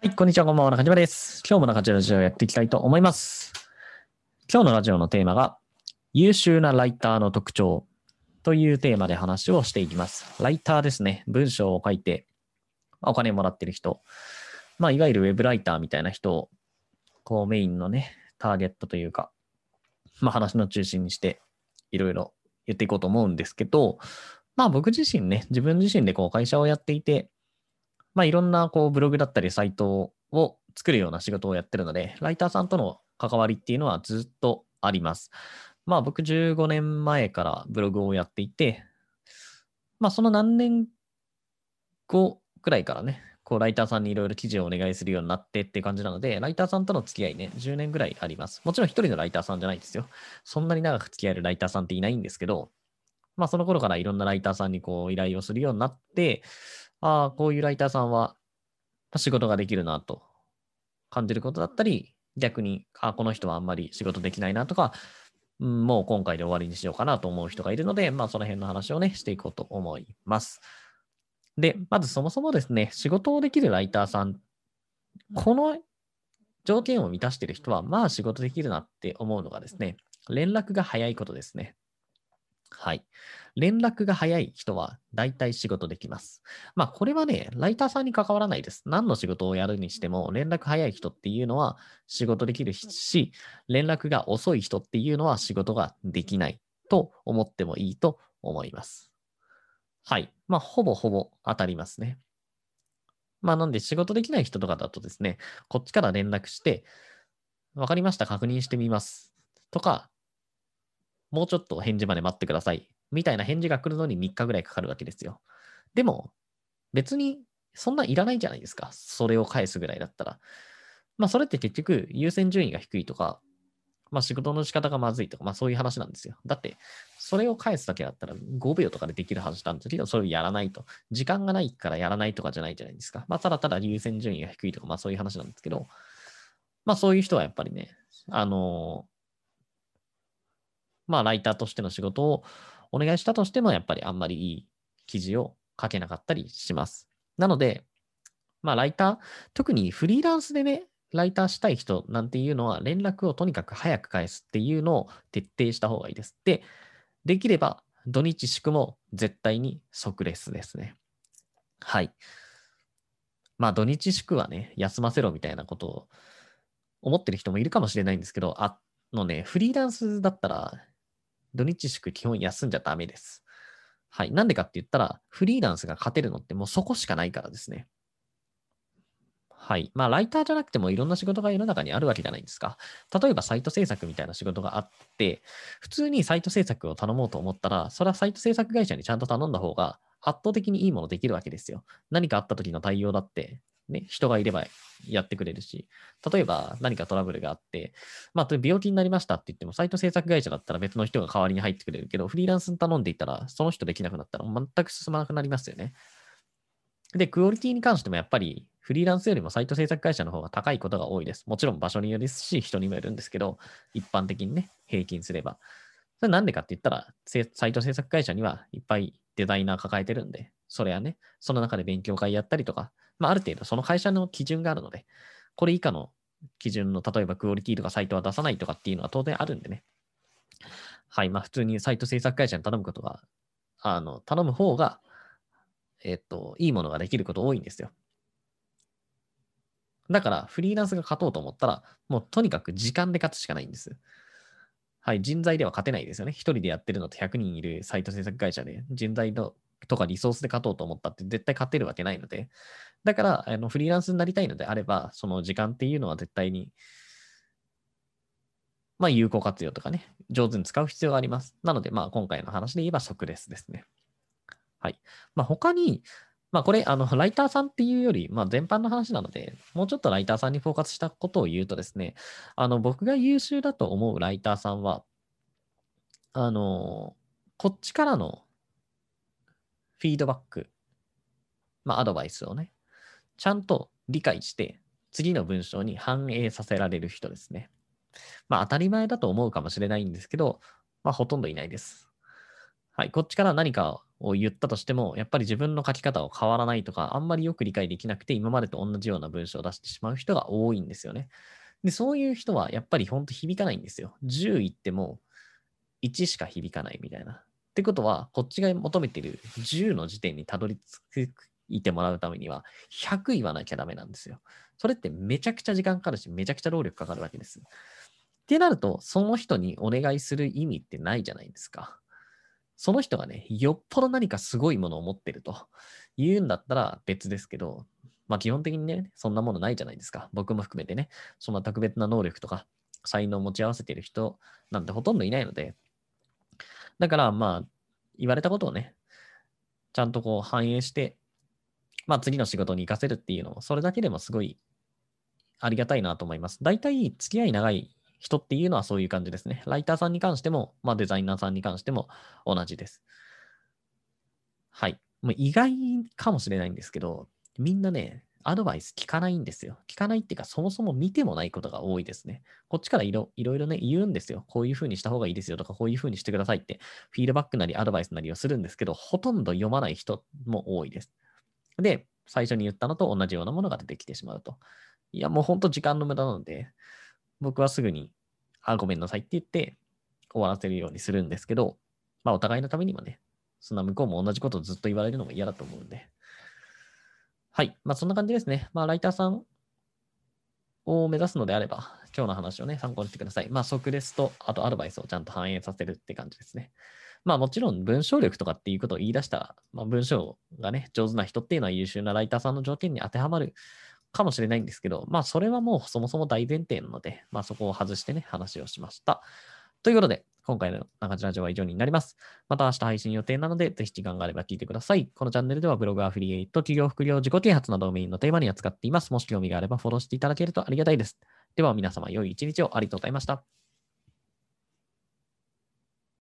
はい、こんにちは、こんばんは、中島です。今日も中島ラジオをやっていきたいと思います。今日のラジオのテーマが、優秀なライターの特徴というテーマで話をしていきます。ライターですね。文章を書いて、お金もらってる人、まあ、いわゆるウェブライターみたいな人を、こう、メインのね、ターゲットというか、まあ、話の中心にして、いろいろ言っていこうと思うんですけど、まあ、僕自身ね、自分自身でこう、会社をやっていて、まあ、いろんなこうブログだったりサイトを作るような仕事をやってるので、ライターさんとの関わりっていうのはずっとあります。まあ僕15年前からブログをやっていて、まあその何年後くらいからね、こうライターさんにいろいろ記事をお願いするようになってっていう感じなので、ライターさんとの付き合いね、10年ぐらいあります。もちろん一人のライターさんじゃないですよ。そんなに長く付き合えるライターさんっていないんですけど、まあその頃からいろんなライターさんにこう依頼をするようになって、ああ、こういうライターさんは仕事ができるなと感じることだったり、逆に、あこの人はあんまり仕事できないなとか、もう今回で終わりにしようかなと思う人がいるので、まあその辺の話をね、していこうと思います。で、まずそもそもですね、仕事をできるライターさん、この条件を満たしている人は、まあ仕事できるなって思うのがですね、連絡が早いことですね。はい。連絡が早い人は大体仕事できます。まあこれはね、ライターさんに関わらないです。何の仕事をやるにしても、連絡早い人っていうのは仕事できるし、連絡が遅い人っていうのは仕事ができないと思ってもいいと思います。はい。まあほぼほぼ当たりますね。まあなんで仕事できない人とかだとですね、こっちから連絡して、わかりました、確認してみます。とか、もうちょっと返事まで待ってください。みたいな返事が来るのに3日ぐらいかかるわけですよ。でも、別にそんないらないじゃないですか。それを返すぐらいだったら。まあ、それって結局優先順位が低いとか、まあ、仕事の仕方がまずいとか、まあ、そういう話なんですよ。だって、それを返すだけだったら5秒とかでできる話なんですけど、それをやらないと。時間がないからやらないとかじゃないじゃないですか。まあ、ただただ優先順位が低いとか、まあ、そういう話なんですけど、まあ、そういう人はやっぱりね、あのまあ、ライターとしての仕事をお願いしたとしても、やっぱりあんまりいい記事を書けなかったりします。なので、まあ、ライター、特にフリーランスでね、ライターしたい人なんていうのは、連絡をとにかく早く返すっていうのを徹底した方がいいです。で、できれば土日祝も絶対に即レスですね。はい。まあ、土日祝はね、休ませろみたいなことを思ってる人もいるかもしれないんですけど、あのね、フリーランスだったら、土日祝基本休んじゃダメです。はい。なんでかって言ったら、フリーランスが勝てるのってもうそこしかないからですね。はい。まあ、ライターじゃなくてもいろんな仕事が世の中にあるわけじゃないですか。例えば、サイト制作みたいな仕事があって、普通にサイト制作を頼もうと思ったら、それはサイト制作会社にちゃんと頼んだ方が圧倒的にいいものできるわけですよ。何かあった時の対応だって、ね、人がいればやってくれるし、例えば何かトラブルがあって、まあ、病気になりましたって言っても、サイト制作会社だったら別の人が代わりに入ってくれるけど、フリーランスに頼んでいたら、その人できなくなったら全く進まなくなりますよね。で、クオリティに関してもやっぱり、フリーランスよりもサイト制作会社の方が高いことが多いです。もちろん場所によるし、人にもよるんですけど、一般的にね、平均すれば。それなんでかって言ったら、サイト制作会社にはいっぱいデザイナー抱えてるんで、それはね、その中で勉強会やったりとか、まあ、ある程度その会社の基準があるので、これ以下の基準の、例えばクオリティとかサイトは出さないとかっていうのは当然あるんでね。はい。まあ、普通にサイト制作会社に頼むことが、あの、頼む方が、えっと、いいものができること多いんですよ。だから、フリーランスが勝とうと思ったら、もうとにかく時間で勝つしかないんです。はい。人材では勝てないですよね。一人でやってるのと100人いるサイト制作会社で、人材のとかリソースで勝とうと思ったって絶対勝てるわけないので、だから、あのフリーランスになりたいのであれば、その時間っていうのは絶対に、まあ、有効活用とかね、上手に使う必要があります。なので、まあ、今回の話で言えば即レスですね。はい。まあ、他に、まあ、これ、あの、ライターさんっていうより、まあ、全般の話なので、もうちょっとライターさんにフォーカスしたことを言うとですね、あの、僕が優秀だと思うライターさんは、あの、こっちからのフィードバック、まあ、アドバイスをね、ちゃんと理解して、次の文章に反映させられる人ですね。まあ、当たり前だと思うかもしれないんですけど、まあ、ほとんどいないです。はい。こっちから何かを言ったとしても、やっぱり自分の書き方を変わらないとか、あんまりよく理解できなくて、今までと同じような文章を出してしまう人が多いんですよね。で、そういう人はやっぱり本当響かないんですよ。10言っても1しか響かないみたいな。ってことは、こっちが求めている10の時点にたどり着いてもらうためには、100言わなきゃダメなんですよ。それってめちゃくちゃ時間かかるし、めちゃくちゃ労力かかるわけです。ってなると、その人にお願いする意味ってないじゃないですか。その人がね、よっぽど何かすごいものを持ってると言うんだったら別ですけど、まあ基本的にね、そんなものないじゃないですか。僕も含めてね、そんな特別な能力とか才能を持ち合わせている人なんてほとんどいないので、だからまあ、言われたことをね、ちゃんとこう反映して、まあ次の仕事に活かせるっていうのも、それだけでもすごいありがたいなと思います。大体付き合い長い人っていうのはそういう感じですね。ライターさんに関しても、まあ、デザイナーさんに関しても同じです。はい。もう意外かもしれないんですけど、みんなね、アドバイス聞かないんですよ。聞かないっていうか、そもそも見てもないことが多いですね。こっちからいろいろね、言うんですよ。こういうふうにした方がいいですよとか、こういうふうにしてくださいって、フィードバックなりアドバイスなりをするんですけど、ほとんど読まない人も多いです。で、最初に言ったのと同じようなものが出てきてしまうと。いや、もうほんと時間の無駄なので、僕はすぐに、あ、ごめんなさいって言って終わらせるようにするんですけど、まあお互いのためにもね、そんな向こうも同じことをずっと言われるのも嫌だと思うんで。はい。まあそんな感じですね。まあライターさんを目指すのであれば、今日の話をね、参考にしてください。まあ即レスと、あとアドバイスをちゃんと反映させるって感じですね。まあもちろん文章力とかっていうことを言い出したら、まあ文章がね、上手な人っていうのは優秀なライターさんの条件に当てはまるかもしれないんですけど、まあそれはもうそもそも大前提なので、まあそこを外してね、話をしました。ということで、今回の中地ラジオは以上になります。また明日配信予定なので、ぜひ時間があれば聞いてください。このチャンネルではブログアフィリエイト、企業副業、自己啓発などをメインのテーマに扱っています。もし興味があればフォローしていただけるとありがたいです。では皆様良い一日をありがとうございました。